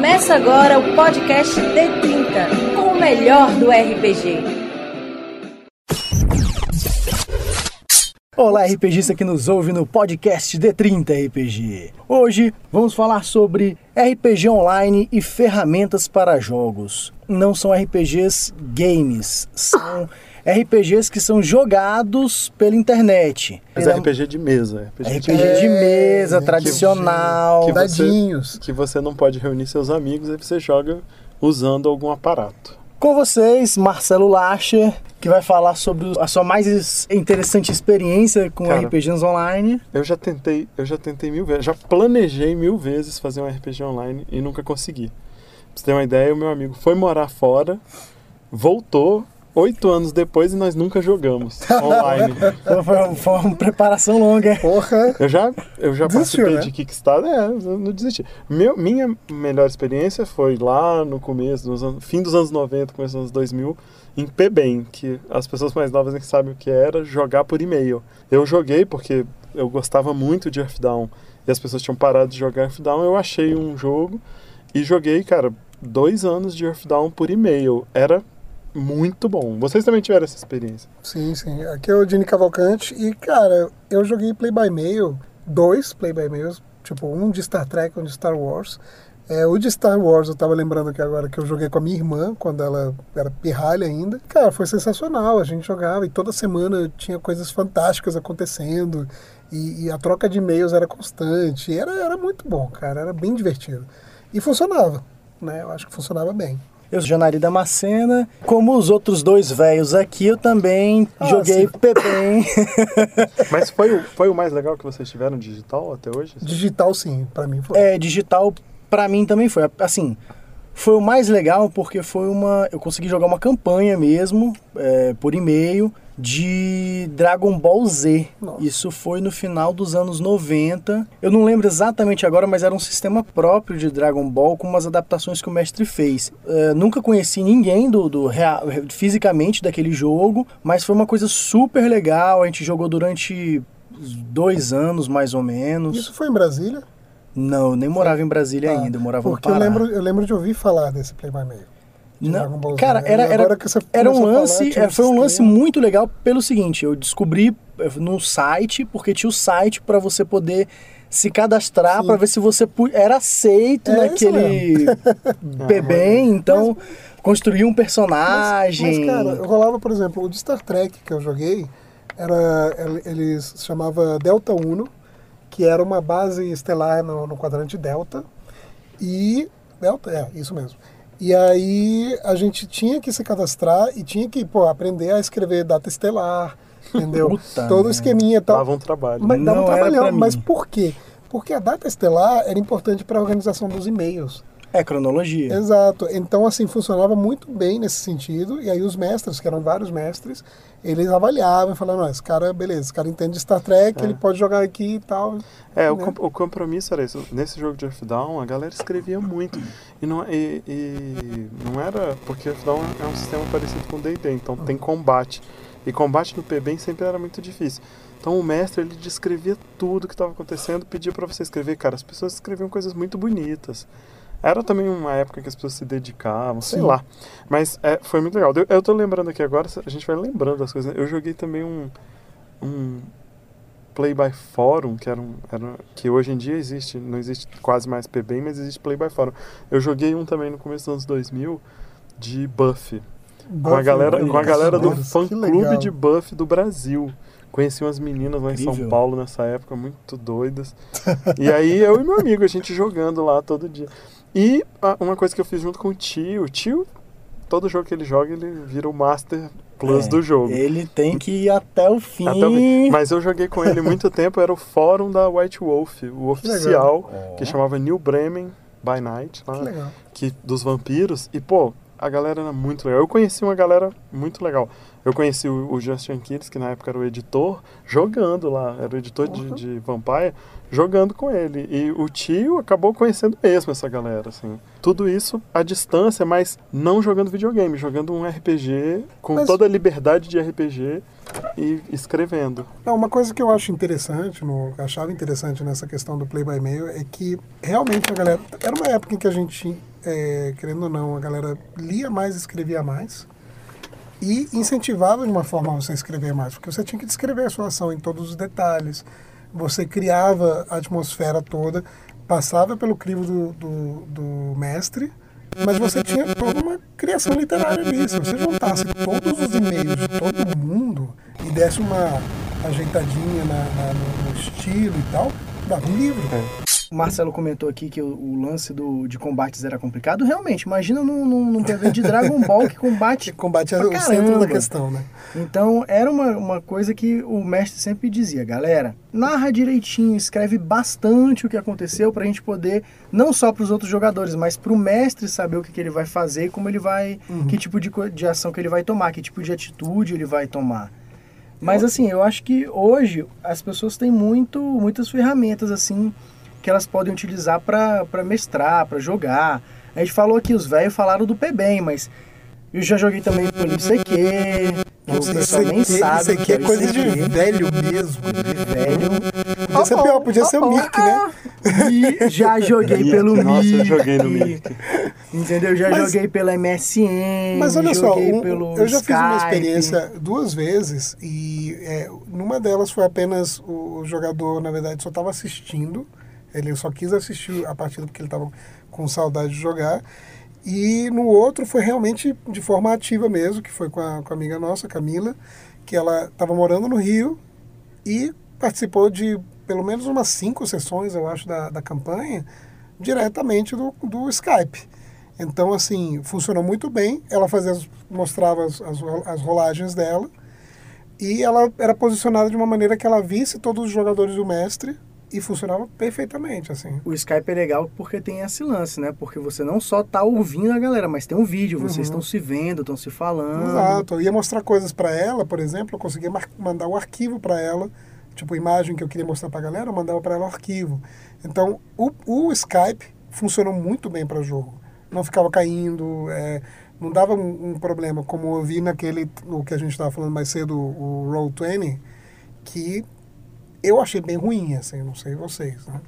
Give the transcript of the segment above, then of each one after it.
Começa agora o podcast D30, com o melhor do RPG. Olá, RPGista que nos ouve no podcast D30 RPG. Hoje vamos falar sobre RPG online e ferramentas para jogos. Não são RPGs games, são RPGs que são jogados pela internet. Mas é RPG de mesa. RPG, RPG de, de mesa, é, tradicional. Que você, que você não pode reunir seus amigos, aí você joga usando algum aparato. Com vocês, Marcelo Lacher, que vai falar sobre a sua mais interessante experiência com Cara, RPGs online. Eu já tentei, eu já tentei mil vezes, já planejei mil vezes fazer um RPG online e nunca consegui. Pra você ter uma ideia, o meu amigo foi morar fora, voltou oito anos depois e nós nunca jogamos online. foi, foi, uma preparação longa. Porra. Eu já, eu já Desistiu, participei né? de Kickstarter, é, eu não desisti. Meu, minha melhor experiência foi lá no começo, nos anos, fim dos anos 90, começo dos anos 2000, em PBEM, que as pessoas mais novas nem sabem o que era jogar por e-mail. Eu joguei porque eu gostava muito de Earthdown e as pessoas tinham parado de jogar Earthdown, eu achei um jogo e joguei, cara, dois anos de Earthdown por e-mail. Era muito bom. Vocês também tiveram essa experiência? Sim, sim. Aqui é o Dini Cavalcante e, cara, eu joguei Play by Mail, dois Play by Mails, tipo um de Star Trek um de Star Wars. É, o de Star Wars, eu tava lembrando aqui agora que eu joguei com a minha irmã, quando ela era pirralha ainda. Cara, foi sensacional, a gente jogava e toda semana tinha coisas fantásticas acontecendo e, e a troca de e-mails era constante. Era, era muito bom, cara, era bem divertido. E funcionava, né? Eu acho que funcionava bem. Eu sou Janari Damascena. Como os outros dois velhos aqui, eu também ah, joguei PBem. Mas foi o, foi o mais legal que vocês tiveram digital até hoje? Digital, sim, para mim foi. É, digital para mim também foi. Assim, foi o mais legal porque foi uma. Eu consegui jogar uma campanha mesmo, é, por e-mail de Dragon Ball Z. Nossa. Isso foi no final dos anos 90. Eu não lembro exatamente agora, mas era um sistema próprio de Dragon Ball com umas adaptações que o mestre fez. Uh, nunca conheci ninguém do, do real, fisicamente daquele jogo, mas foi uma coisa super legal. A gente jogou durante dois anos mais ou menos. Isso foi em Brasília? Não, nem morava em Brasília ah, ainda, eu morava porque no Pará. Eu lembro, eu lembro de ouvir falar desse Play by Mail. Não, cara, era, era, era um lance, falar, é, foi um lance muito legal pelo seguinte, eu descobri eh, no site, porque tinha o site para você poder se cadastrar para ver se você era aceito é naquele bebê, então mas, construir um personagem. Mas, mas, cara, rolava, por exemplo, o de Star Trek que eu joguei, era ele se chamava Delta Uno, que era uma base estelar no, no quadrante Delta e Delta, é, isso mesmo. E aí a gente tinha que se cadastrar e tinha que pô, aprender a escrever data estelar, entendeu? Puta Todo o esqueminha e tal. Dava um trabalho. Mas, dava um trabalhão, mas por quê? Porque a data estelar era importante para a organização dos e-mails. É, cronologia. Exato. Então, assim, funcionava muito bem nesse sentido. E aí os mestres, que eram vários mestres, eles avaliavam e falavam, esse cara, beleza, esse cara entende Star Trek, é. ele pode jogar aqui e tal. É, né? o, o, compromisso era isso. Nesse jogo de Earthdown, a galera escrevia muito. E não, e, e não era... Porque Earthdown é um sistema parecido com D&D, então tem combate. E combate no PB sempre era muito difícil. Então o mestre, ele descrevia tudo que estava acontecendo, pedia para você escrever. Cara, as pessoas escreviam coisas muito bonitas. Era também uma época que as pessoas se dedicavam, sei Sim. lá. Mas é, foi muito legal. Eu, eu tô lembrando aqui agora, a gente vai lembrando das coisas. Eu joguei também um, um Play by Forum, que era, um, era que hoje em dia existe, não existe quase mais PB, mas existe Play by Forum. Eu joguei um também no começo dos anos 2000 de Buffy. Buffy com a galera, com a galera do fã-clube de Buffy do Brasil. Conheci umas meninas lá Incrível. em São Paulo nessa época, muito doidas. e aí eu e meu amigo, a gente jogando lá todo dia. E uma coisa que eu fiz junto com o tio, o tio, todo jogo que ele joga, ele vira o Master Plus é, do jogo. Ele tem que ir até o fim. Até o fim. Mas eu joguei com ele muito tempo, era o fórum da White Wolf, o oficial, que, que chamava New Bremen by Night, lá, que, que, dos vampiros. E, pô, a galera era muito legal. Eu conheci uma galera muito legal. Eu conheci o, o Justin Kids, que na época era o editor, jogando lá, era o editor uhum. de, de Vampire jogando com ele. E o tio acabou conhecendo mesmo essa galera, assim. Tudo isso à distância, mas não jogando videogame, jogando um RPG com mas, toda a liberdade de RPG. e escrevendo. Não, uma coisa que eu acho interessante, no, achava interessante nessa questão do play by mail é que realmente a galera. Era uma época em que a gente, é, querendo ou não, a galera lia mais e escrevia mais. E incentivava de uma forma você escrever mais, porque você tinha que descrever a sua ação em todos os detalhes. Você criava a atmosfera toda, passava pelo crivo do, do, do mestre, mas você tinha toda uma criação literária ali. Se você juntasse todos os e-mails de todo mundo e desse uma ajeitadinha na, na- no, estilo e tal, dava um livro. O Marcelo comentou aqui que o, o lance do, de combates era complicado. Realmente, imagina num, num, PV de Dragon Ball que combate. Que combate pra o centro da questão, né? Então, era uma, uma coisa que o mestre sempre dizia, galera, narra direitinho, escreve bastante o que aconteceu pra gente poder, não só pros outros jogadores, mas pro mestre saber o que, que ele vai fazer e como ele vai, que tipo de, de ação que ele vai tomar, que tipo de atitude ele vai tomar. Mas assim, eu acho que hoje as pessoas têm muito, muitas ferramentas assim que elas podem utilizar pra pra mestrar, pra jogar. A gente falou aqui, os velhos falaram do PBem, mas eu já joguei também pelo ICQ, que o Isso pessoal nem aqui, sabe. isso o que aqui é o coisa de velho mesmo. de velho. Podia ser pior, podia ser o Mirk, né? E já joguei pelo nossa, eu Mirk. joguei no Mirk. Entendeu? Já Mas- joguei pela MSN. Mas olha só, um- pelo eu já fiz uma Skype. experiência duas vezes e é, numa delas foi apenas o jogador, na verdade, só estava assistindo. Ele só quis assistir a partida porque ele estava com saudade de jogar. E no outro foi realmente de forma ativa mesmo, que foi com a, com a amiga nossa, Camila, que ela estava morando no Rio e participou de pelo menos umas cinco sessões, eu acho, da, da campanha, diretamente do, do Skype. Então, assim, funcionou muito bem. Ela fazia, mostrava as, as, as rolagens dela e ela era posicionada de uma maneira que ela visse todos os jogadores do mestre e funcionava perfeitamente, assim. O Skype é legal porque tem esse lance, né? Porque você não só tá ouvindo a galera, mas tem um vídeo, vocês Uhum. estão se vendo, estão se falando. Exato. Eu ia mostrar coisas para ela, por exemplo, eu conseguia mandar o arquivo para ela, tipo, imagem que eu queria mostrar para a galera, eu mandava para ela o arquivo. Então, o, o Skype funcionou muito bem para jogo. Não ficava caindo, é, não dava um, um problema, como eu vi naquele, o que a gente estava falando mais cedo, o Roll20, que eu achei bem ruim, assim, não sei vocês, né?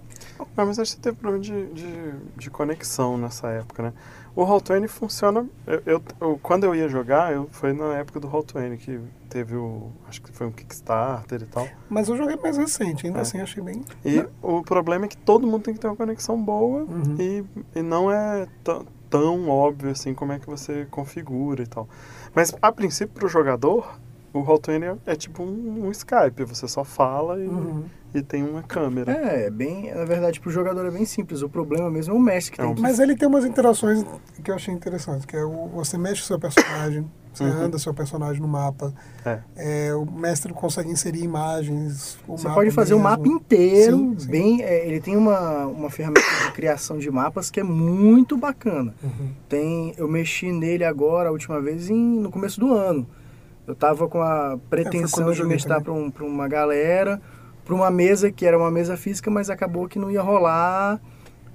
Ah, mas acho que teve problema de, de, de conexão nessa época, né? O Roll20 funciona. Eu, eu- eu- quando eu ia jogar, eu, foi na época do Roll20 que teve o. Acho que foi um Kickstarter e tal. Mas eu joguei mais recente, ainda É. assim achei bem... E o problema é que todo mundo tem que ter uma conexão boa Uhum. e, e não é tão- tão óbvio assim como é que você configura e tal. Mas a princípio, para o jogador, o Roll20 é, é tipo um, um Skype, você só fala e, Uhum. e tem uma câmera. É, bem, na verdade, pro jogador é bem simples. O problema mesmo é o mestre que É tem um- que Mas ele tem umas interações que eu achei interessantes, que é o, você mexe o seu personagem, você Uhum. anda seu personagem no mapa, É. é, o mestre consegue inserir imagens. o Você mapa pode fazer o mesmo. mapa inteiro, Sim, sim. bem. é, ele tem uma, uma ferramenta de criação de mapas que é muito bacana. Uhum. Tem, eu mexi nele agora a última vez em, no começo do ano. Eu tava com a É, pretensão eu de mestrar para um, uma galera, para uma mesa que era uma mesa física, mas acabou que não ia rolar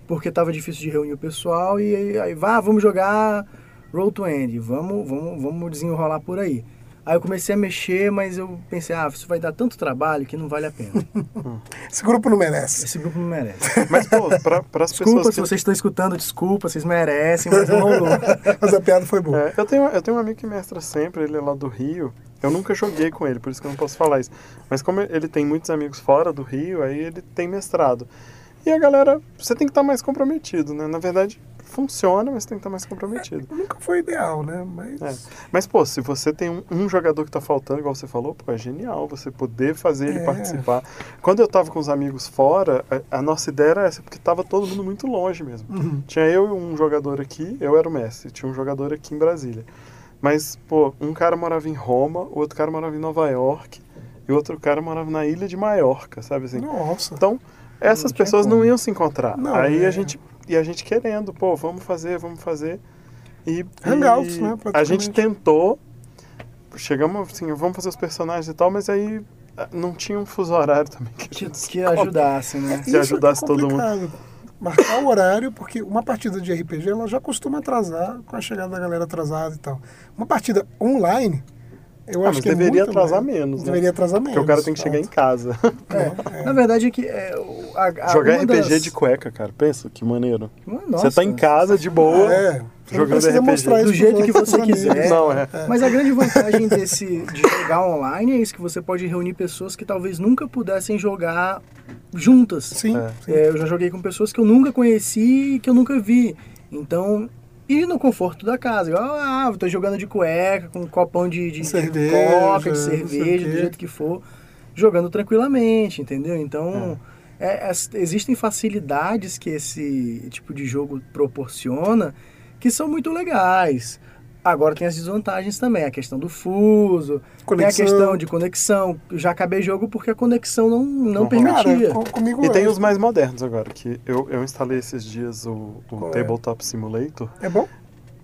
porque tava difícil de reunir o pessoal e aí, aí vá, vamos jogar Roll to End, vamos, vamos, vamos desenrolar por aí. Aí eu comecei a mexer, mas eu pensei, ah, isso vai dar tanto trabalho que não vale a pena. Esse grupo não merece. Esse grupo não merece. Mas, pô, para as Desculpa pessoas se que... vocês estão escutando, desculpa, vocês merecem, mas não rolou. Mas a piada foi boa. É, eu, tenho, eu tenho um amigo que mestra sempre, ele é lá do Rio. Eu nunca joguei com ele, por isso que eu não posso falar isso. Mas como ele tem muitos amigos fora do Rio, aí ele tem mestrado. E a galera, você tem que estar mais comprometido, né? Na verdade, funciona, mas tem que estar mais comprometido. Nunca foi ideal, né? Mas. É. Mas, pô, se você tem um, um jogador que tá faltando, igual você falou, pô, é genial você poder fazer ele É. participar. Quando eu tava com os amigos fora, a, a nossa ideia era essa, porque tava todo mundo muito longe mesmo. Uhum. Tinha eu e um jogador aqui, eu era o Messi, tinha um jogador aqui em Brasília. Mas, pô, um cara morava em Roma, o outro cara morava em Nova York, e o outro cara morava na ilha de Maiorca, sabe assim? Nossa. Então, essas Não pessoas não iam se encontrar. Não, Aí é. a gente e a gente querendo, pô, vamos fazer, vamos fazer. E, Hangouts, e né, A gente tentou, chegamos assim, vamos fazer os personagens e tal, mas aí ah, não tinha um fuso horário também que, que, que ajudasse, né? Se ajudasse todo mundo. mundo. Marcar o horário, porque uma partida de RPG ela já costuma atrasar com a chegada da galera atrasada e tal. Uma partida online, Eu Ah, acho que é deveria muito atrasar mais. menos, né? Deveria atrasar menos. Porque o cara tem que chegar em casa. É, Na verdade é que é, a, a, Jogar RPG das- de cueca, cara. Pensa, que maneiro. Nossa, você tá em casa, de boa. É, Jogando RPG. Do jeito que você quiser. Não, é. Mas a grande vantagem desse de jogar online é isso que você pode reunir pessoas que talvez nunca pudessem jogar juntas. Sim, É. sim. É, eu já joguei com pessoas que eu nunca conheci e que eu nunca vi. Então, e no conforto da casa. Igual, ah, eu tô jogando de cueca, com um copão de, de, de Cerveja, coca, de sei o cerveja, do jeito que for, jogando tranquilamente, entendeu? Então, é, as- existem facilidades que esse tipo de jogo proporciona que são muito legais. Agora tem as desvantagens também, a questão do fuso, Conexão. tem a questão de conexão. Eu já acabei jogo porque a conexão não, não Não permitia. Cara, com- comigo E tem é. os mais modernos agora, que eu, eu instalei esses dias o, o é? Tabletop Simulator. É bom?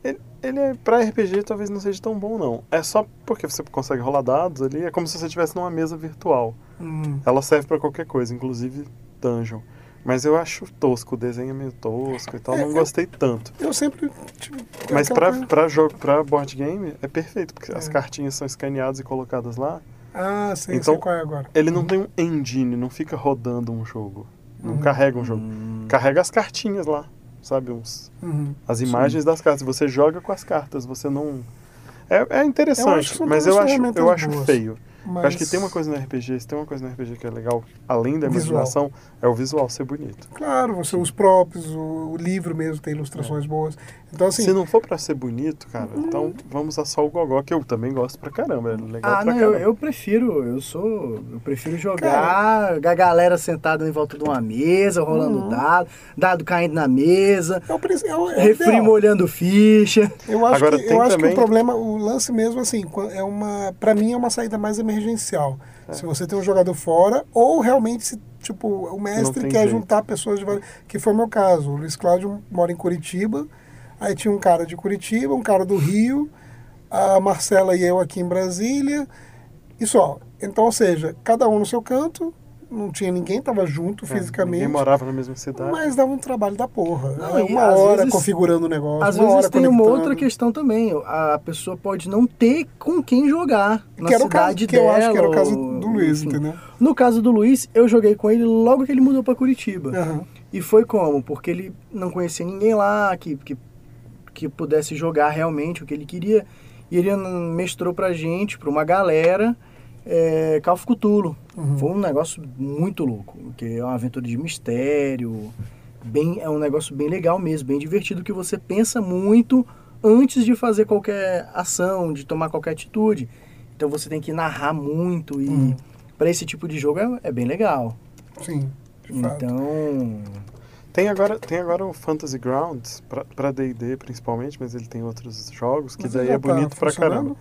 Ele, ele é pra RPG talvez não seja tão bom, não. É só porque você consegue rolar dados ali, é como se você estivesse numa mesa virtual. Hum. Ela serve pra qualquer coisa, inclusive dungeon. Mas eu acho tosco, o desenho é meio tosco e tal, É, não eu- gostei tanto. Eu sempre. Tipo, Mas pra, coisa- pra jogo, pra board game, é perfeito, porque as É. cartinhas são escaneadas e colocadas lá. Ah, sei, Então, sei qual é agora. Ele não tem um engine, não fica rodando um jogo. Não Uhum. carrega um jogo. Carrega as cartinhas lá, sabe? Uns, Uhum. as imagens das cartas. Você joga com as cartas, você não. É, é Eu acho interessante, são mas eu acho, eu acho boas. feio. Mas... Acho que tem uma coisa no RPG, se tem uma coisa no RPG que é legal, além da Visual. imaginação, é o visual ser bonito. Claro, você, os próprios, o, o livro mesmo tem ilustrações boas. Então, assim. Se não for pra ser bonito, cara, então vamos a só o Gogó, que eu também gosto pra caramba. É legal Ah, pra não, eu, caramba. eu prefiro, eu sou, eu prefiro jogar a galera sentada em volta de uma mesa, rolando Uhum. dado, dado caindo na mesa, É o, é é refri ideal. molhando ficha. Eu acho, Agora, que, tem eu acho que também- o problema, o lance mesmo, assim, é uma. Pra mim é uma saída mais emergencial. É. Se você tem um jogador fora, ou realmente, se, tipo, o mestre quer jeito. juntar pessoas de vários. Que foi o meu caso. O Luiz Cláudio mora em Curitiba, aí tinha um cara de Curitiba, um cara do Rio, a Marcela e eu aqui em Brasília, e só. Então, ou seja, cada um no seu canto, não tinha ninguém, tava junto É, fisicamente. Ninguém morava na mesma cidade. Mas dava um trabalho da porra. Não, É uma hora vezes- configurando o negócio. Às uma vezes hora tem uma outra questão também. A pessoa pode não ter com quem jogar na que era o caso, cidade que dela. eu acho que era o caso do Luiz, enfim. entendeu? No caso do Luiz, eu joguei com ele logo que ele mudou para Curitiba. Aham. E foi como? Porque ele não conhecia ninguém lá que, que, que pudesse jogar realmente o que ele queria. E ele mestrou pra gente, pra uma galera, é, Call of Cthulhu. Uhum. Foi um negócio muito louco, que é uma aventura de mistério. Bem, é um negócio bem legal mesmo, bem divertido, que você pensa muito antes de fazer qualquer ação, de tomar qualquer atitude. Então você tem que narrar muito e Uhum. pra esse tipo de jogo é, é bem legal. Sim, de fato. Tem agora, tem agora o Fantasy Grounds, pra- pra D&D principalmente, mas ele tem outros jogos, que Mas daí é tá bonito pra caramba.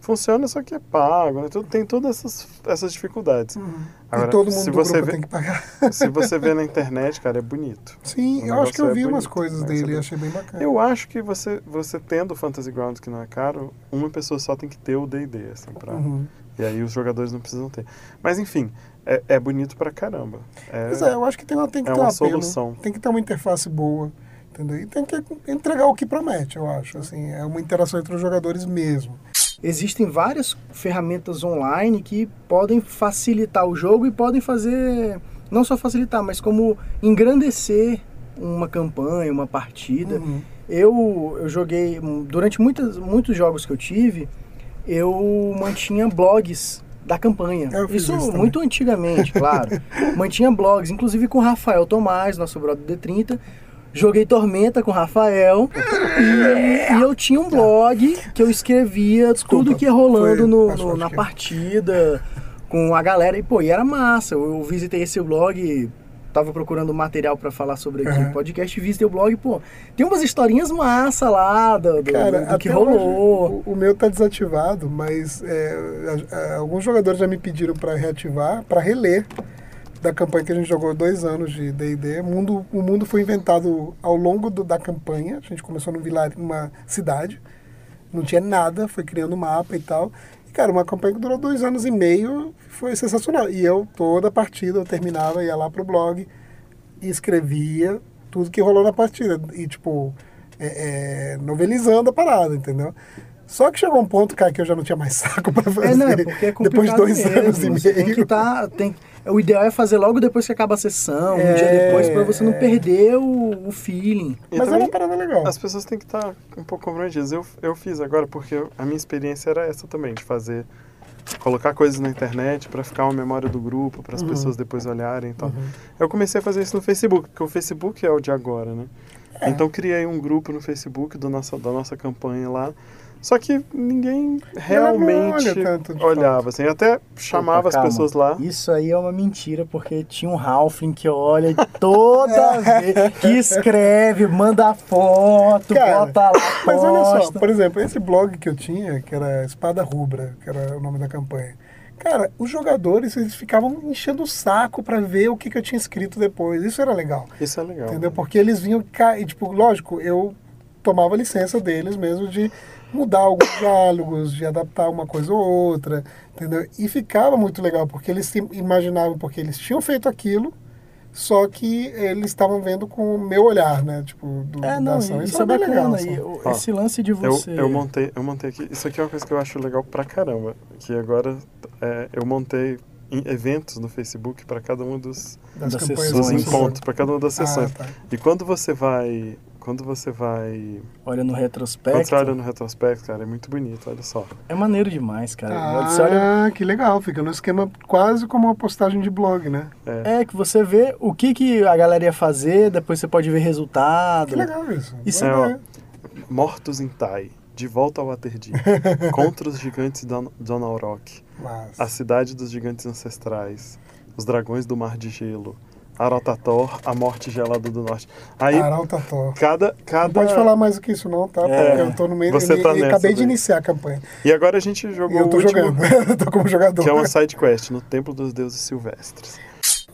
Funciona, só que é pago, né? Tudo, tem todas essas, essas dificuldades. Uhum. Agora, e todo mundo se você vê- tem que pagar. Se você vê na internet, cara, é bonito. Sim, eu acho que eu vi é umas bonito, coisas mas dele e achei bem bacana. Eu acho que você, você tendo o Fantasy Grounds, que não é caro, uma pessoa só tem que ter o D&D, assim, pra... Uhum. E aí os jogadores não precisam ter. Mas enfim, é, é bonito pra caramba. É, Pois é, eu acho que tem, uma- tem que é ter uma um apelo, solução. Tem que ter uma interface boa, entendeu? E tem que entregar o que promete, eu acho. Assim, é uma interação entre os jogadores mesmo. existem várias ferramentas online que podem facilitar o jogo e podem fazer, não só facilitar, mas como engrandecer uma campanha, uma partida. Uhum. Eu, eu joguei, durante muitas, muitos jogos que eu tive, eu mantinha blogs da campanha. Fiz isso isso muito antigamente, claro. mantinha blogs, inclusive com o Rafael Tomás, nosso brother D30. Joguei Tormenta com o Rafael e, e eu tinha um blog que eu escrevia Desculpa, tudo que ia rolando foi- no, no- na é. partida com a galera. E pô, e era massa. Eu visitei esse blog, tava procurando material pra falar sobre aqui Uhum. podcast, visitei o blog, pô, tem umas historinhas massa lá do, do- Cara, do que até rolou. o, o meu tá desativado, mas é, a- a- alguns jogadores já me pediram para reativar, para reler da campanha que a gente jogou dois anos de D&D. O mundo, o mundo foi inventado ao longo do- da campanha. A gente começou num vilarejo, numa cidade, não tinha nada, foi criando mapa e tal. Cara, uma campanha que durou dois anos e meio foi sensacional. E eu, toda a partida, eu terminava, ia lá pro blog e escrevia tudo que rolou na partida. E, tipo, é, é, novelizando a parada, entendeu? Só que chegou um ponto, cara, que eu já não tinha mais saco pra fazer. É, não, é porque é complicado Depois de dois mesmo. anos e Você tem que meio. tá, tem, o ideal é fazer logo depois que acaba a sessão, um É. dia depois, pra você não perder o, o feeling. E Mas também uma parada legal. as pessoas têm que estar um pouco comprometidas. Eu, eu fiz agora porque a minha experiência era essa também, de fazer. Colocar coisas na internet pra ficar uma memória do grupo, para as Uhum. pessoas depois olharem e tal. Uhum. Eu comecei a fazer isso no Facebook, porque o Facebook é o de agora, né? É. Então criei um grupo no Facebook do nossa, da nossa campanha lá. Só que ninguém realmente olha tanto, olhava, assim. Eu até chamava Opa, as pessoas lá. Isso aí é uma mentira, porque tinha um Halfling que olha toda vez, que escreve, manda foto, Cara, bota lá, Mas olha só, posta. por exemplo, esse blog que eu tinha, que era Espada Rubra, que era o nome da campanha. Cara, os jogadores, eles ficavam enchendo o saco pra ver o que, que eu tinha escrito depois. Isso era legal. Isso é legal. Entendeu? Porque eles vinham e, tipo, lógico, eu tomava licença deles mesmo de mudar alguns diálogos, de adaptar uma coisa ou outra, entendeu? E ficava muito legal, porque eles se imaginavam, porque eles tinham feito aquilo, só que eles estavam vendo com o meu olhar, né? Tipo, do, É, da não, ação. isso, Isso é bem bacana. legal. e assim. o- Ó, esse lance de Eu, você... eu montei, eu montei aqui. Isso aqui é uma coisa que eu acho legal pra caramba. Que agora é, eu montei em- eventos no Facebook para cada um dos, Das das campanhas dos Sessões. do encontros, para cada uma das Ah, sessões. tá. E quando você vai. Quando você vai. Olha no Quando retrospecto, você olha no retrospecto, cara, é muito bonito, olha só. é maneiro demais, cara. Você olha Ah, que legal. Fica no esquema quase como uma postagem de blog, né? É. É, que você vê o que, que a galera ia fazer, depois você pode ver resultado. Que legal isso. Isso é, Boa ó. Mortos em Tai. De volta ao Waterdeep. Contra os gigantes de Don- Donalrock. A cidade dos gigantes ancestrais. Os dragões do mar de gelo. Arotator, a morte gelada do norte. Aí, Arauta Thor. cada. cada... Não pode falar mais do que isso não, tá? É. Porque eu tô no meio... Você eu, tá eu nessa acabei de iniciar a campanha. E agora a gente E jogou eu tô o último, jogando. eu tô como jogador. que é uma side quest no Templo dos Deuses Silvestres.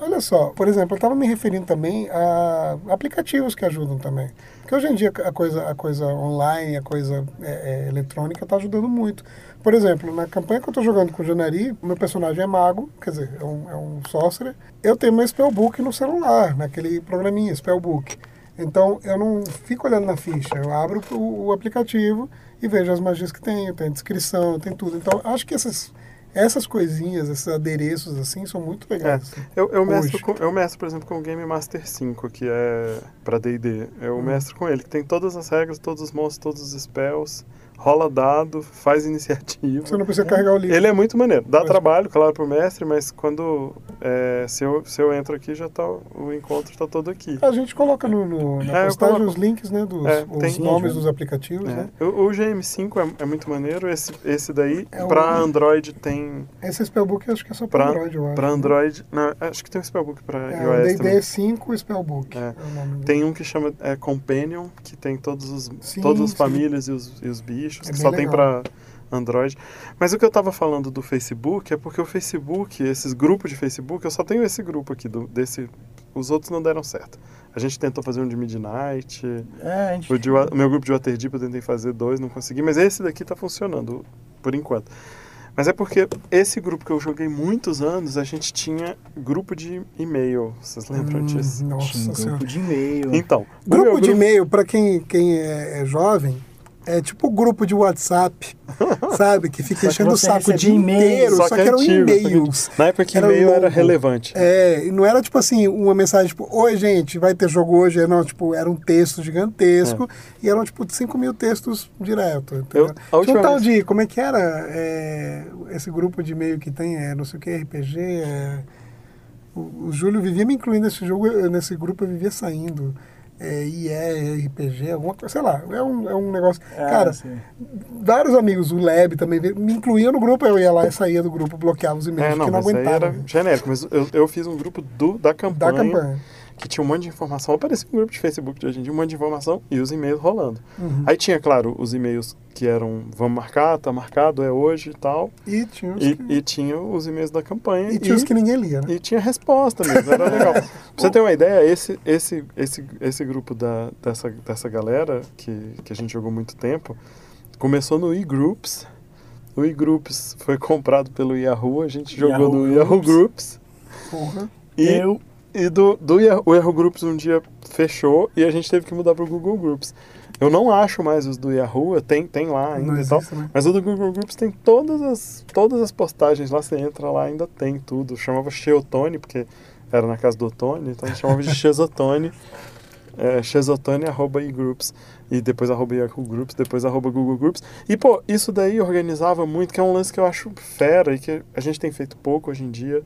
Olha só, por exemplo, eu estava me referindo também a aplicativos que ajudam também. Porque hoje em dia a coisa, a coisa online, a coisa é, é, eletrônica está ajudando muito. Por exemplo, na campanha que eu estou jogando com o Janari, meu personagem é mago, quer dizer, é um, é um sorcerer. Eu tenho meu spellbook no celular, naquele programinha, spellbook. Então eu não fico olhando na ficha, eu abro o, o aplicativo e vejo as magias que tem, tem descrição, tem tudo. Então acho que essas, essas coisinhas, esses adereços assim, são muito legais. assim. Eu, eu, mestro com, eu mestro, por exemplo, com o Game Master 5, que é pra D&D. Eu Hum. mestro com ele, que tem todas as regras, todos os monstros, todos os spells, rola dado, faz iniciativa. Você não precisa carregar o livro. Ele é muito maneiro. Dá Mas- trabalho, claro, pro mestre, mas quando é, se, eu, se eu entro aqui, já tá o encontro tá todo aqui. A gente coloca no, no- na É, postagem coloco. os links, né? Dos É, os nomes dos aplicativos, É. né? O, o GM5 é, é muito maneiro, esse, esse daí, É o- pra Android tem... Esse Spellbook eu acho que é só para Android, eu acho. pra né? Android... Não, acho que tem um spellbook pra É, o iOS também. D&D 5 Spellbook. É. É. o. Tem um que chama é, Companion, que tem todos os, Sim, todas as famílias e os, e os bichos, É que só tem legal. pra Android. Mas o que eu tava falando do Facebook é porque o Facebook, esses grupos de Facebook, eu só tenho esse grupo aqui, do, desse. Os outros não deram certo. A gente tentou fazer um de Midnight, É, gente... o, de, o meu grupo de Waterdeep eu tentei fazer dois, não consegui, mas esse daqui tá funcionando, por enquanto. Mas é porque esse grupo que eu joguei muitos anos, a gente tinha grupo de e-mail. Vocês lembram Hum, disso? tinha nossa um senhora. grupo de e-mail. Então, Grupo meu de e-mail, para quem, quem é, é jovem, é tipo grupo de WhatsApp, sabe? Que fica enchendo o saco o dia inteiro, só, que, eram só que- e-mails. Na época que Era e-mail era relevante. É, e não era tipo assim, uma mensagem tipo, oi gente, vai ter jogo hoje, não, tipo, era um texto gigantesco e eram tipo 5 mil textos direto. entendeu? É. Eu- a Tinha um tal vez- de, como é que era é, esse grupo de e-mail que tem, é, não sei o que, RPG, é, o, o Júlio vivia me incluindo nesse jogo, nesse grupo eu vivia saindo. É, IE, RPG, alguma coisa, sei lá, é um, é um negócio. É, Cara, assim, vários amigos, o Leb também, me incluíam no grupo, eu ia lá e saía do grupo, bloqueava os e-mails, É, não, porque não aguentava. era genérico. Mas eu, eu fiz um grupo do, da campanha, Da campanha. Que tinha um monte de informação. Aparecia um grupo de Facebook de hoje em dia, um monte de informação e os e-mails rolando. Uhum. Aí tinha, claro, os e-mails que eram vamos marcar, tá marcado, é hoje e tal. E tinha os E, que, e tinha os e-mails da campanha. e tinha os que ninguém lia, né? e tinha resposta mesmo, era legal. pra você ter uma ideia, esse, esse, esse, esse grupo da, dessa, dessa galera, que, que a gente jogou muito tempo, começou no e-groups. O e-groups foi comprado pelo Yahoo, a gente jogou Yahoo no Yahoo Groups. Groups. Porra. E, Eu, e do, do Yahoo, o Yahoo Groups um dia fechou e a gente teve que mudar pro Google Groups. Eu não acho mais os do Yahoo, tem, tem lá ainda Não e tal. né? Mas o do Google Groups tem todas as, todas as postagens lá, você entra lá, ainda tem tudo. Chamava Xeotone, porque era na casa do Otone, então a gente chamava de Xezotone. É, Xezotone, arroba e-groups. E depois arroba Yahoo Groups, depois arroba Google Groups. E, pô, isso daí organizava muito, que é um lance que eu acho fera e que a gente tem feito pouco hoje em dia.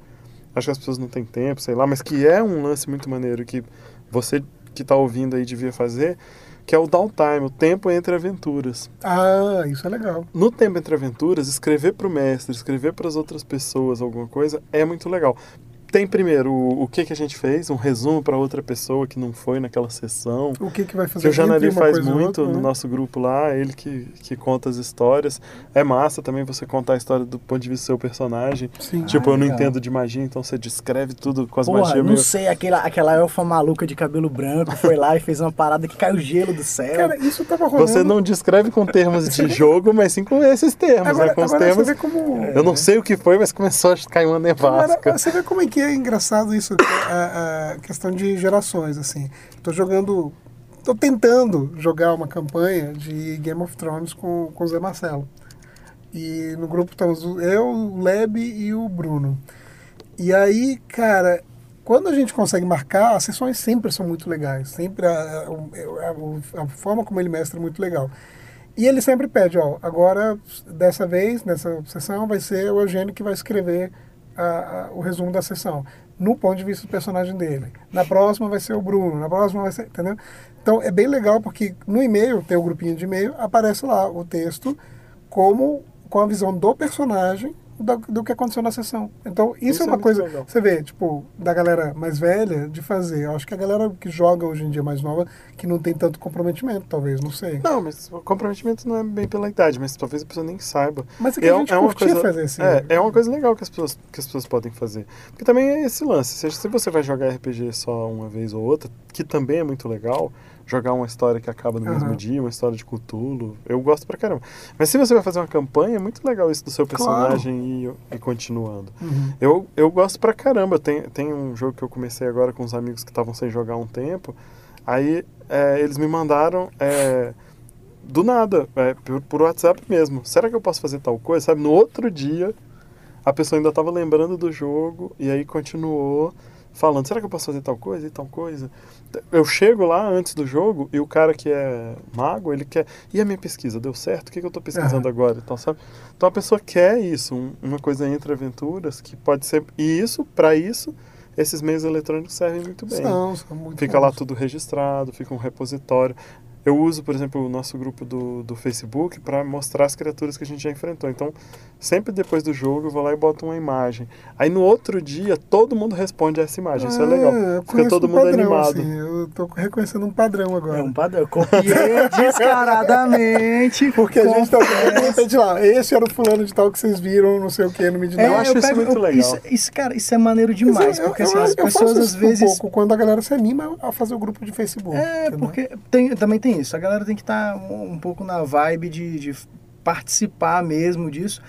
Acho que as pessoas não têm tempo, sei lá, mas que é um lance muito maneiro que você que tá ouvindo aí devia fazer, que é o downtime, o tempo entre aventuras. Ah, isso é legal. No tempo entre aventuras, escrever para o mestre, escrever para as outras pessoas alguma coisa é muito legal. Tem primeiro o, o que, que a gente fez, um resumo para outra pessoa que não foi naquela sessão. O que, que vai fazer Que o Janari faz muito outra, no né? nosso grupo lá, ele que, que conta as histórias. É massa também você contar a história do ponto de vista do seu personagem. Sim. tipo, eu não legal. entendo de magia, então você descreve tudo com as Porra, magias não meio... sei, aquela, aquela elfa maluca de cabelo branco foi lá e fez uma parada que caiu gelo do céu. Cara, isso tava rolando. Você não descreve com termos de jogo, mas sim com esses termos, Agora, né? Com os termos. você vê como. Eu não sei o que foi, mas começou a cair uma nevasca. Agora, você vê como é que é engraçado isso, a, a questão de gerações, assim. Tô jogando, tô tentando jogar uma campanha de Game of Thrones com, com o Zé Marcelo. E no grupo estamos eu, o Leb e o Bruno. E aí, cara, quando a gente consegue marcar, as sessões sempre são muito legais. Sempre a, a, a- a forma como ele mestra é muito legal. E ele sempre pede, ó, agora, dessa vez, nessa sessão, vai ser o Eugênio que vai escrever a- a- o resumo da sessão, no ponto de vista do personagem dele. Na próxima vai ser o Bruno, na próxima vai ser, entendeu? Então é bem legal porque no e-mail, tem o grupinho de e-mail, aparece lá o texto como com a visão do personagem do, do que aconteceu na sessão. Então, isso, Isso é é uma muito coisa, legal. você vê, tipo, da galera mais velha de fazer. Eu acho que a galera que joga hoje em dia mais nova, que não tem tanto comprometimento, talvez, não sei. Não, mas o comprometimento não é bem pela idade, mas talvez a pessoa nem saiba. Mas é que a gente curtia fazer assim. É, é uma coisa legal que as, pessoas, que as pessoas podem fazer. Porque também é esse lance. Se, se você vai jogar RPG só uma vez ou outra, que também é muito legal, jogar uma história que acaba no mesmo Aham. dia, uma história de Cthulhu, eu gosto pra caramba. Mas se você vai fazer uma campanha, é muito legal isso do seu Claro. personagem e, e continuando. Uhum. Eu, eu gosto pra caramba. Tem, tem um jogo que eu comecei agora com uns amigos que estavam sem jogar um tempo. Aí é, eles me mandaram é, do nada, é, por, por WhatsApp mesmo. Será que eu posso fazer tal coisa? Sabe, no outro dia, a pessoa ainda estava lembrando do jogo e aí continuou falando: será que eu posso fazer tal coisa e tal coisa? Eu chego lá antes do jogo e o cara que é mago, ele quer. E a minha pesquisa? Deu certo? O que, que eu estou pesquisando agora? Então, sabe? Então a pessoa quer isso, um- uma coisa entre aventuras que pode ser. E isso, para isso, esses meios eletrônicos servem muito bem. São, são muito Fica lá bons. tudo registrado, fica um repositório. Eu uso, por exemplo, o nosso grupo do, do Facebook para mostrar as criaturas que a gente já enfrentou. Então, sempre depois do jogo, eu vou lá e boto uma imagem. Aí no outro dia, todo mundo responde a essa imagem. Isso é legal. Ah, eu Fica todo um mundo padrão, animado. assim, eu tô reconhecendo um padrão agora. É um padrão. Eu copiei descaradamente. Porque a gente tá de lá, esse era o fulano de tal que vocês viram, não sei o que, no Midnight. eu acho isso muito legal. Isso, isso, cara, isso é maneiro demais. eu, porque eu, assim, as eu faço pessoas isso às vezes. um pouco quando a galera se anima a fazer o grupo de Facebook. É, entendeu? porque tem, também tem isso. A galera tem que estar um, um pouco na vibe de, de participar mesmo disso.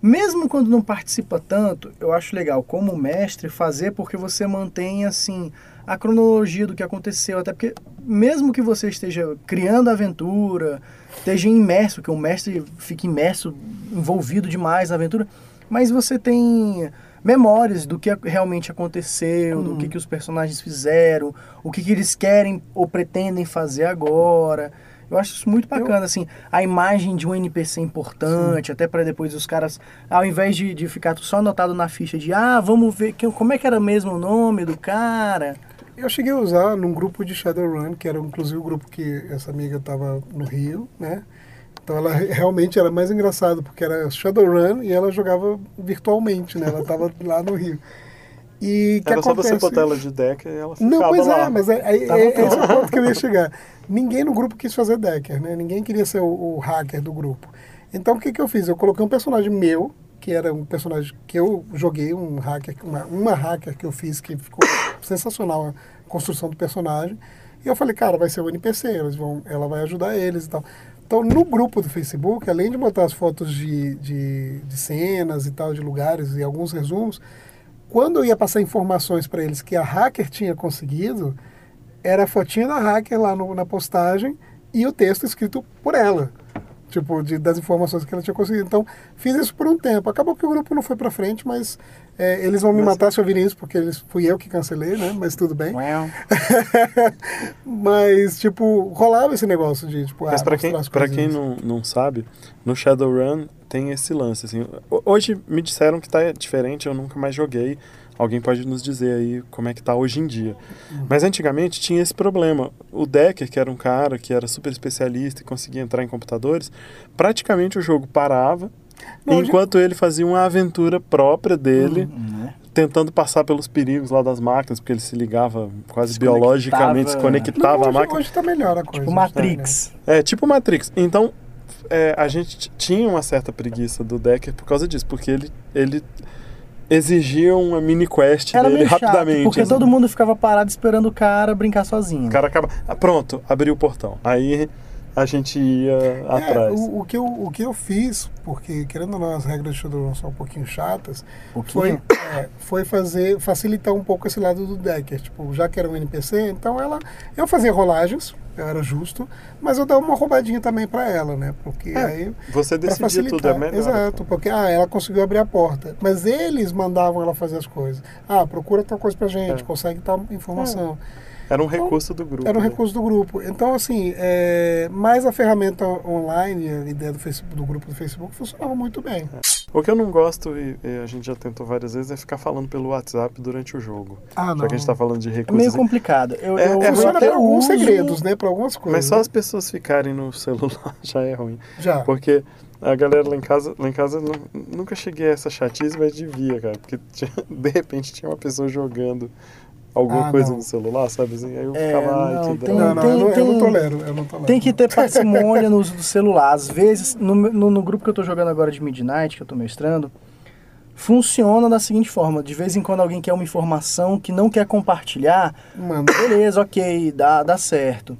Mesmo quando não participa tanto, eu acho legal, como mestre, fazer porque você mantém, assim, a cronologia do que aconteceu. Até porque, mesmo que você esteja criando a aventura, esteja imerso, que o mestre fica imerso, envolvido demais na aventura, mas você tem memórias do que realmente aconteceu, do que, que os personagens fizeram, o que, que eles querem ou pretendem fazer agora. Eu acho isso muito bacana, assim, a imagem de um NPC importante, até para depois os caras, ao invés de, de ficar só anotado na ficha de, ah, vamos ver que, como é que era mesmo o nome do cara. Eu cheguei a usar num grupo de Shadowrun, que era inclusive o grupo que essa amiga estava no Rio, né? Então ela re- realmente era mais engraçado, porque era Shadowrun e ela jogava virtualmente, né? Ela estava lá no Rio. E que Era só você botar ela de deck e ela ficava Não, pois lá. é, mas é, é, Tava é, esse é o ponto que eu ia chegar. Ninguém no grupo quis fazer Decker, né? Ninguém queria ser o, o hacker do grupo. Então o que, que eu fiz? Eu coloquei um personagem meu, que era um personagem que eu joguei, um hacker, uma, uma hacker que eu fiz, que ficou sensacional a construção do personagem. E eu falei, cara, vai ser o NPC, eles vão, ela vai ajudar eles e tal. Então, no grupo do Facebook, além de botar as fotos de, de, de cenas e tal, de lugares e alguns resumos, quando eu ia passar informações para eles que a hacker tinha conseguido, era a fotinha da hacker lá no- na postagem e o texto escrito por ela. Tipo, de, das informações que ela tinha conseguido. Então, fiz isso por um tempo. Acabou que o grupo não foi pra frente, mas é, eles vão me matar se ouvirem isso, porque eles, fui eu que cancelei, né? Mas tudo bem. Well, mas, tipo, rolava esse negócio de, tipo, Mas ah, pra quem, pra quem não, não sabe, no Shadowrun tem esse lance, assim. Ho- Hoje me disseram que tá diferente, eu nunca mais joguei. Alguém pode nos dizer aí como é que tá hoje em dia. Uhum. Mas antigamente tinha esse problema. O Decker, que era um cara que era super especialista e conseguia entrar em computadores, praticamente o jogo parava, Hoje- enquanto ele fazia uma aventura própria dele, né? tentando passar pelos perigos lá das máquinas, porque ele se ligava quase Se biologicamente, se conectava- Não, à hoje, máquina. hoje tá melhor a coisa. Tipo tá Matrix. É, tipo Matrix. Então, é, a gente tinha uma certa preguiça do Decker por causa disso, porque ele, ele exigia uma mini quest Era dele meio chato, rapidamente. porque assim. todo mundo ficava parado esperando o cara brincar sozinho. O cara acaba. Ah, pronto, abriu o portão. Aí a gente ia É, atrás. o, o que eu, o que eu fiz, porque querendo ou não, as regras de Shadowrun são um pouquinho chatas, Um foi, pouquinho. é, foi fazer, facilitar um pouco esse lado do Decker. Tipo, já que era um NPC, então ela. Eu fazia rolagens, eu era justo, mas eu dava uma roubadinha também pra ela, né? Porque É, aí. Você decidia tudo, é melhor. Exato, porque ah, ela conseguiu abrir a porta. Mas eles mandavam ela fazer as coisas. Ah, procura tal coisa pra gente, É. consegue tal informação. Era um recurso do grupo. Era um né? recurso do grupo. Então, assim, é, mais a ferramenta online, a ideia do, Facebook, do grupo do Facebook, funcionava muito bem. O que eu não gosto, e, e a gente já tentou várias vezes, é ficar falando pelo WhatsApp durante o jogo. Ah, Já que a gente tá falando de É recursos. meio complicado. Eu, É- eu, é Funciona para alguns uso- segredos, né? Para algumas coisas. Mas só as pessoas ficarem no celular já é ruim. Já. Porque a galera lá em casa, lá em casa nunca cheguei a essa chatice, mas devia, cara. Porque tinha- de repente tinha uma pessoa jogando alguma Ah, coisa não. no celular, sabe? Assim, aí eu É, ficava, ai, não, que tem-. Não, não, eu, não, eu não tem- tolero. Eu não tolero. Tem que ter parcimônia no uso do celular. Às vezes, no, no, no grupo que eu tô jogando agora de Midnight, que eu tô mestrando, funciona da seguinte forma: de vez em quando alguém quer uma informação que não quer compartilhar, Mano, beleza, ok, dá, dá certo.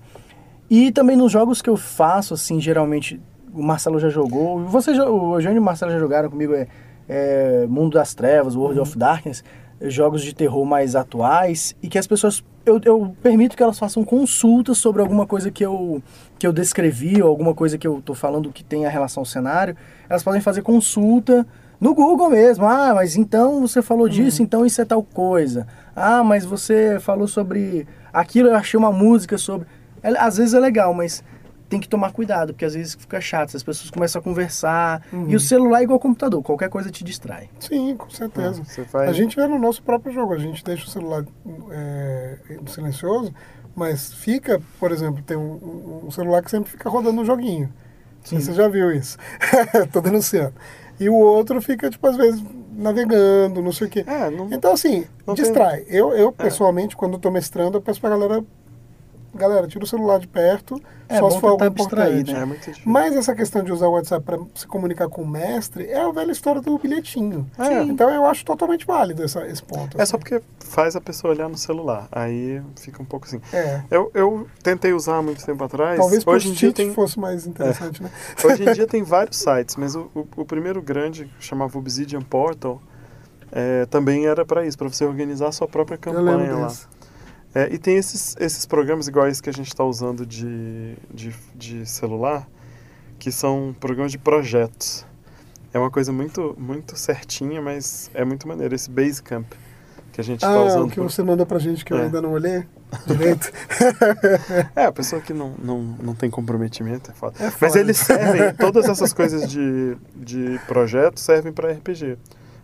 E também nos jogos que eu faço, assim, geralmente, o Marcelo já jogou, você, já- o Eugênio e o Marcelo já jogaram comigo, é, é Mundo das Trevas, World of Darkness, jogos de terror mais atuais, e que as pessoas, eu, eu permito que elas façam consultas sobre alguma coisa que eu, que eu descrevi, ou alguma coisa que eu tô falando que tem a relação ao cenário, elas podem fazer consulta no Google mesmo. Ah, mas então você falou disso, então isso é tal coisa. Ah, mas você falou sobre aquilo, eu achei uma música sobre. É, às vezes é legal, mas tem que tomar cuidado, porque às vezes fica chato, as pessoas começam a conversar. E o celular é igual ao computador, qualquer coisa te distrai. sim, com certeza. Você vai... A gente vê no nosso próprio jogo, a gente deixa o celular é, silencioso, mas fica, por exemplo, tem um, um celular que sempre fica rodando um joguinho. Sim. Você já viu isso? Tô denunciando. E o outro fica, tipo, às vezes navegando, não sei o quê. É, não... Então, assim, Não tem- distrai. Eu, eu pessoalmente, quando tô mestrando, eu peço pra galera, galera, tira o celular de perto, É só se for algo importante. né? é. Mas essa questão de usar o WhatsApp para se comunicar com o mestre é a velha história do bilhetinho. É. Então eu acho totalmente válido essa, esse ponto. É só porque faz a pessoa olhar no celular. Aí fica um pouco assim. É. Eu, eu tentei usar há muito tempo atrás. Talvez hoje em dia tem fosse mais interessante, né? Hoje em dia tem vários sites, mas o, o, o primeiro grande, que chamava Obsidian Portal, é, também era para isso, para você organizar a sua própria campanha lá. desse. É, e tem esses, esses programas iguais que a gente está usando de, de, de celular, que são programas de projetos. É uma coisa muito, muito certinha, mas é muito maneiro. Esse Basecamp que a gente está Ah, usando. o que você mandou pra gente que eu É. ainda não olhei direito. É, a pessoa que não, não, não tem comprometimento é foda. É Mas foda. eles servem, todas essas coisas de, de projeto servem para RPG.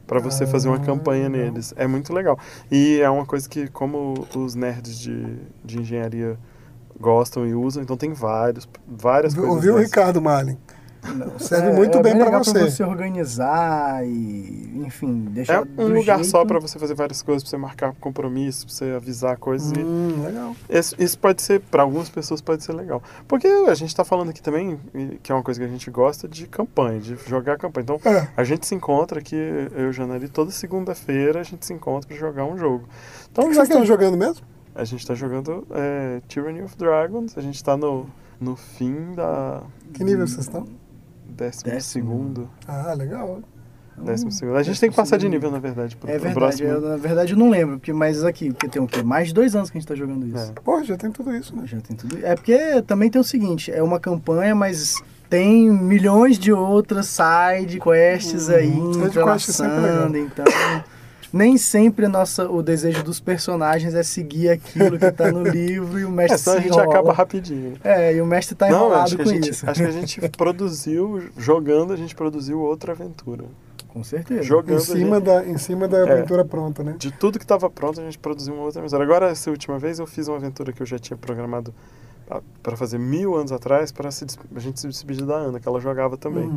Para você fazer uma campanha neles. É muito legal. E é uma coisa que, como os nerds de, de engenharia gostam e usam, então tem vários, várias coisas. Ouviu o. Ricardo Malin? Serve É- muito é bem bem legal você. pra você organizar e, enfim, deixar É um do lugar só jeito- para você fazer várias coisas, para você marcar compromisso, para você avisar coisas. e Hum, legal. Isso, isso pode ser, para algumas pessoas pode ser legal. Porque a gente tá falando aqui também, que é uma coisa que a gente gosta, de campanha, de jogar campanha. Então, É. a gente se encontra aqui, eu e o Janari, toda segunda-feira a gente se encontra para jogar um jogo. Então, O que já vocês que estão jogando mesmo? a gente tá jogando é, Tyranny of Dragons, a gente tá no, no fim da Que nível vocês estão? Décimo, Décimo. segundo. Ah, legal. Décimo segundo. A gente tem que passar de nível, na verdade, pro, É pro verdade, próximo. eu, na verdade eu não lembro, porque, mas aqui, porque tem o quê? Mais de dois anos que a gente tá jogando isso. É. Pô, já tem tudo isso, né? Já tem tudo. É porque também tem o seguinte, é uma campanha, mas tem milhões de outras side quests aí Side quest é entrelaçando, então nem sempre a nossa, o desejo dos personagens é seguir aquilo que tá no livro e o mestre É, senão a se gente enrola. acaba rapidinho. né? É, e o mestre tá Não, enrolado acho que, a com gente, isso. acho que a gente produziu, jogando, a gente produziu outra aventura. Com certeza. Jogando, Em a cima, gente- da, em cima da É. aventura pronta, né? de tudo que estava pronto, a gente produziu uma outra aventura. Agora, essa última vez, eu fiz uma aventura que eu já tinha programado para fazer mil anos atrás, para a gente se despedir da Ana, que ela jogava também. Hum.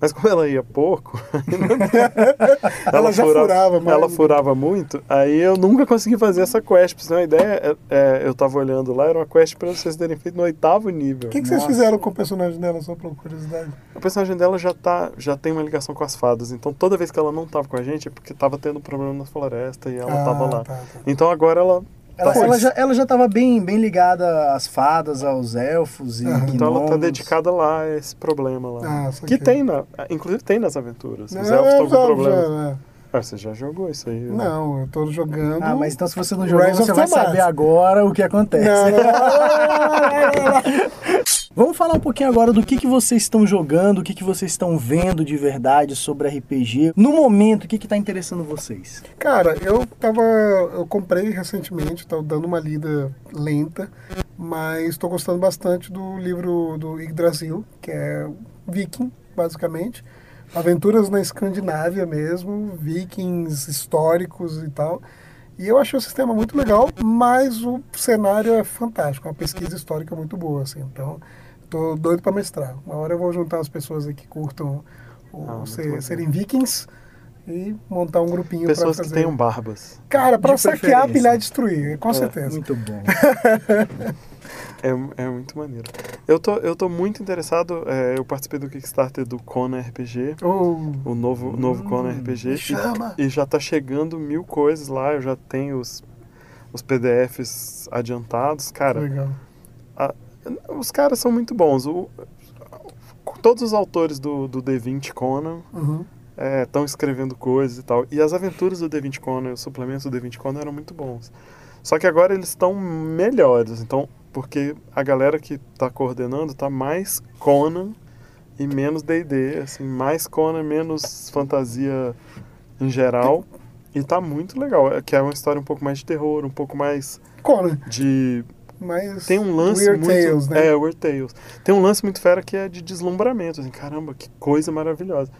Mas como ela ia pouco, Ela já furava mais. ela furava muito, aí eu nunca consegui fazer essa quest. Pra você ter uma ideia, é, é, eu tava olhando lá, era uma quest para vocês terem feito no oitavo nível. O que, que vocês fizeram com o personagem dela, só por curiosidade? O personagem dela já, tá, já tem uma ligação com as fadas, então toda vez que ela não tava com a gente é porque tava tendo problema na floresta e ela Ah, tava lá. tá, tá. Então agora ela. Ela, tá ela já, ela já tava bem, bem ligada às fadas, aos elfos e Aham. Então ela tá dedicada lá a esse problema lá. Ah, que tem, na, inclusive tem nas aventuras. Os Não, elfos estão com problemas. já- Ah, você já jogou isso aí? né? Não, eu tô jogando. Ah, mas então se você não jogou, Rise você vai saber agora o que acontece. Não, não, não, não, não, não. Vamos falar um pouquinho agora do que, que vocês estão jogando, o que, que vocês estão vendo de verdade sobre RPG. No momento, o que está interessando vocês? Cara, eu tava. Eu comprei recentemente, tava dando uma lida lenta, mas estou gostando bastante do livro do Yggdrasil, que é Viking, basicamente. Aventuras na Escandinávia mesmo, vikings históricos e tal. E eu achei o sistema muito legal, mas o cenário é fantástico, é uma pesquisa histórica muito boa, assim. Então, tô doido para mestrar. Uma hora eu vou juntar as pessoas aí que curtam o- Ah, ser- serem vikings e montar um grupinho para Pessoas fazer. que tenham barbas. Cara, pra De saquear, pilhar e destruir, com É, certeza. Muito bom. É, é muito maneiro. Eu tô, eu tô muito interessado. é, eu participei do Kickstarter do Conan RPG. Oh, O novo, novo Conan RPG. me e- chama. E, já tá chegando mil coisas lá. Eu já tenho os, os PDFs adiantados. Cara, legal. Os caras são muito bons. O, todos os autores do, do D20 Conan Uhum. estão escrevendo coisas e tal. E as aventuras do D20 Conan, os suplementos do D20 Conan eram muito bons. Só que agora eles estão melhores. Então, porque a galera que tá coordenando tá mais Conan e menos D&D, assim, mais Conan, menos fantasia em geral. E tá muito legal, é que é uma história um pouco mais de terror, um pouco mais Conan, de mas. tem um lance Weird muito Tales, né? é Weird Tales. Tem um lance muito fera que é de deslumbramento, assim, caramba, que coisa maravilhosa.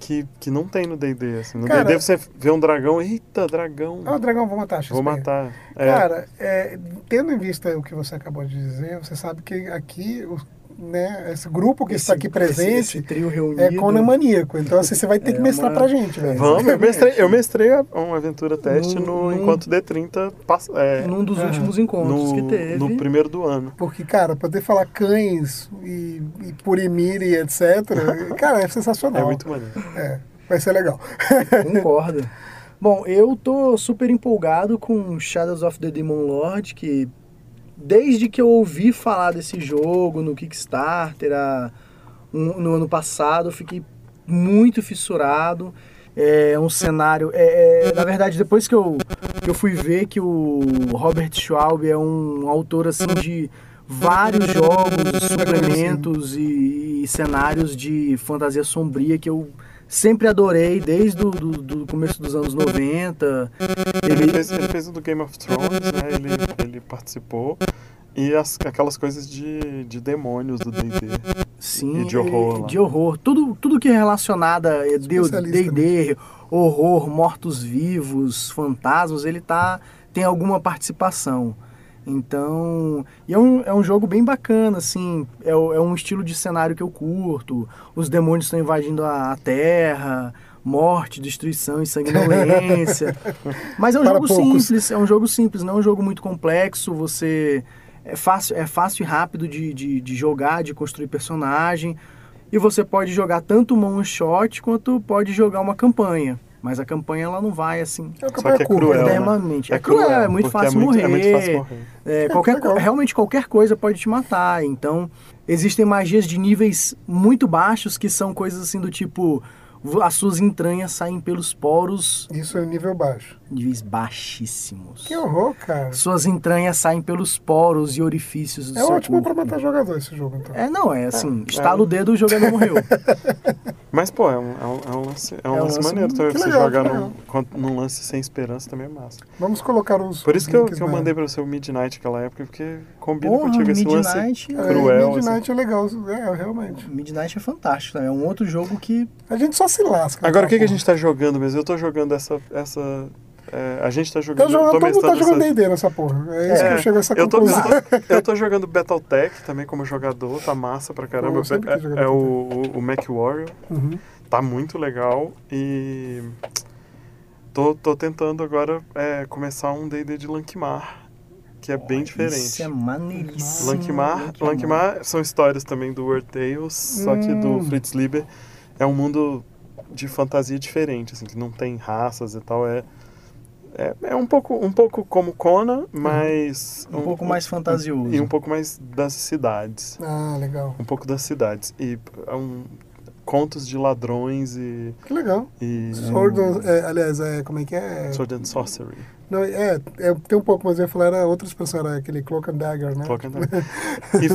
Que, que não tem no D&D, assim. No D&D você vê um dragão, eita, dragão, Ah, o dragão, vou matar. vou matar. É, Cara, é, tendo em vista o que você acabou de dizer, você sabe que aqui, o- né, esse grupo que está aqui Esse- esse presente trio reunido. é Conan maníaco. Então, assim, você vai ter É que mestrar uma- pra gente, velho. Vamos, eu mestrei, eu mestrei a- uma aventura teste No- no, enquanto D30 passa, é, Num dos Aham. últimos encontros no, que teve. no primeiro do ano. Porque, cara, poder falar cães e, e purimir e etc., cara, é sensacional. É muito maneiro. É, vai ser legal. Concordo. Bom, eu tô super empolgado com Shadows of the Demon Lord, que desde que eu ouvi falar desse jogo no Kickstarter a- um- no ano passado, eu fiquei muito fissurado. É um cenário. é- é, na verdade, depois que eu, que eu fui ver que o Robert Schwalbe é um autor assim de vários jogos, suplementos e, e cenários de fantasia sombria que eu sempre adorei desde o do, do começo dos anos 90. Ele Ele, fez, ele fez o do Game of Thrones, né? Ele participou. E as, aquelas coisas de, de demônios do D&D. sim, e de horror é, lá. de horror. Tudo, tudo que é relacionado a D&D, horror, mortos-vivos, fantasmas, ele tá tem alguma participação. Então, e é um, é um jogo bem bacana, assim, é, é um estilo de cenário que eu curto. Os demônios estão invadindo a, a Terra, morte, destruição e sanguinolência. Mas é um Para jogo poucos. simples, é um jogo simples, não é um jogo muito complexo. Você é fácil, é fácil e rápido de, de, de jogar, de construir personagem. E você pode jogar tanto uma one shot quanto pode jogar uma campanha. Mas a campanha ela não vai assim É Só que campanha é curta, cruel, né? né? extremamente. É É, cruel, cruel, é muito fácil é muito- morrer. é muito fácil morrer. É, É, qualquer, realmente qualquer coisa pode te matar. Então, existem magias de níveis muito baixos que são coisas assim do tipo: as suas entranhas saem pelos poros Isso é um nível baixo. níveis baixíssimos. Que horror, cara. Suas entranhas saem pelos poros e orifícios do É seu ótimo pra corpo. matar jogador esse jogo, então. É, não, é assim, É, estala é. o dedo, o jogador morreu. Mas, pô, é um, é um, é um lance, é um É um lance lance maneiro também. que Pra você legal, jogar que num, num lance sem esperança também é massa. Vamos colocar os. Por isso que eu, que eu mandei pra você o Midnight naquela época, porque combina Porra, contigo esse lance Midnight, É, cruel. assim. Midnight é legal, é, realmente. Midnight é fantástico, né? É um outro jogo que A gente só se lasca. Agora, o que, que a gente tá jogando mesmo? Eu tô jogando essa. essa é, a gente tá jogando. Tá jogando, todo mundo tá jogando essa- D&D nessa porra. É isso que eu chego a essa eu tô, conclusão. eu, tô, eu tô jogando Battletech também como jogador, tá massa pra caramba. É é o, o, o Mac Warrior, Uhum. tá muito legal e. Tô, tô tentando agora é, começar um DD de Lankmar, que é bem diferente. Isso é maneiríssimo. Lankmar, Lankmar são histórias também do War Tales, só que do Hum. Fritz Lieber é um mundo de fantasia diferente, assim, que não tem raças e tal, é é, é um pouco um pouco como Conan, mas Um pouco mais fantasioso. e um pouco mais das cidades, Ah, legal. um pouco das cidades e é um contos de ladrões e Que legal. e Sword, é, aliás, é, como é que é? Sword and Sorcery. Não, é, é, tem um pouco, mas eu ia falar, era outra expressão, era aquele Cloak and Dagger, né? Cloak and Dagger.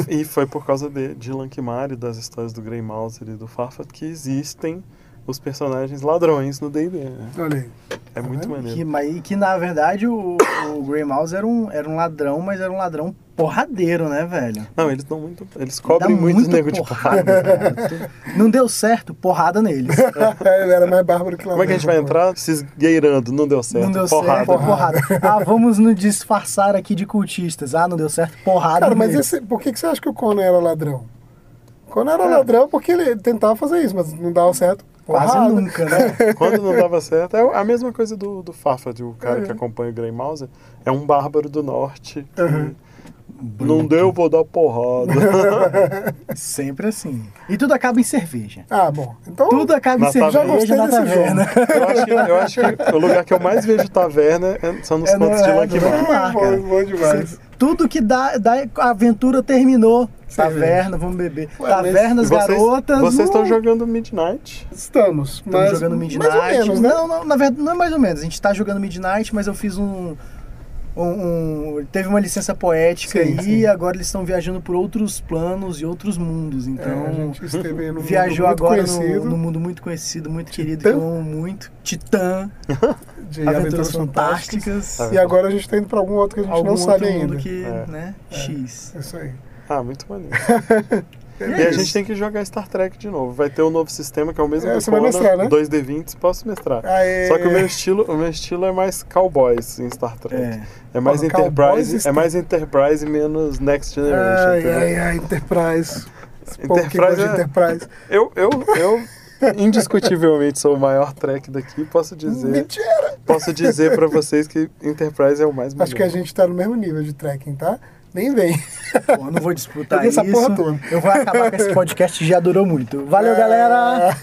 e, e foi por causa de, de Lankmar e das histórias do Grey Mouser e do Farfat que existem os personagens ladrões no D&D. né? Olha aí. É muito vendo? maneiro. Que, mas, e que na verdade o, o Grey Mouse era um, era um ladrão, mas era um ladrão porradeiro, né, velho? Não, eles dão muito. Eles cobrem Dá muito nego de porrada. velho. Não deu certo, porrada neles. Ele era mais bárbaro que lá. Como é que a gente vai entrar? Se esgueirando, não deu certo. Não deu porrada. certo, porrada. Ah, vamos nos disfarçar aqui de cultistas. Ah, não deu certo, porrada. Cara, mas esse, por que, que você acha que o Conan era ladrão? O Conan era ladrão porque ele tentava fazer isso, mas não dava certo. Quase Porrada. nunca, né? Quando não dava certo, é a mesma coisa do, do Farfat, o cara É. que acompanha o Grey Mouse. É um bárbaro do norte. que Uhum. Não deu, vou dar porrada. Sempre assim. E tudo acaba em cerveja. Ah, bom. Então, Tudo acaba em cerveja taverna. na Já gostei taverna. eu, acho que, eu acho que o lugar que eu mais vejo taverna é- são nos É no- contos de é, no Lankmar. Lankmar. bom, bom demais. Tudo que dá, dá a aventura terminou. Taverna, vamos beber. Ué, Tavernas, Vocês, garotas. vocês estão uh, jogando Midnight. Estamos. Estamos mas, jogando Midnight. Mais ou menos, né? Não, não, na verdade, não é mais ou menos. A gente tá jogando Midnight, mas eu fiz um. Um- um- teve uma licença poética Sim, aí sim. e agora eles estão viajando por outros planos e outros mundos. Então, É, a gente esteve num viajou agora no, no mundo muito conhecido, muito querido, Titã? que eu amo muito. Titã, de Aventuras, Aventuras Fantásticas. Fantásticas. E agora a gente tá indo pra algum outro que a gente Algum não sabe ainda. que, É. né, X. É isso aí. Ah, muito maneiro. E a gente tem que jogar Star Trek de novo. Vai ter um novo sistema que é o mesmo É, do Conan, mestrar, né? 2D20, posso mestrar. Aê. Só que o meu estilo, o meu estilo é mais cowboys em Star Trek. É. É, mais Porra, Enterprise, é mais Enterprise menos Next Generation. Ai, ai, ai, Enterprise. Enterprise é- Enterprise. Eu, eu, eu indiscutivelmente sou o maior Trek daqui. Posso dizer, Mentira! posso dizer para vocês que Enterprise é o mais Acho que a gente tá no mesmo nível de trekking, tá? Nem vem. Pô, não vou disputar isso. Eu vou acabar com esse podcast já durou muito. Valeu, galera! Ah,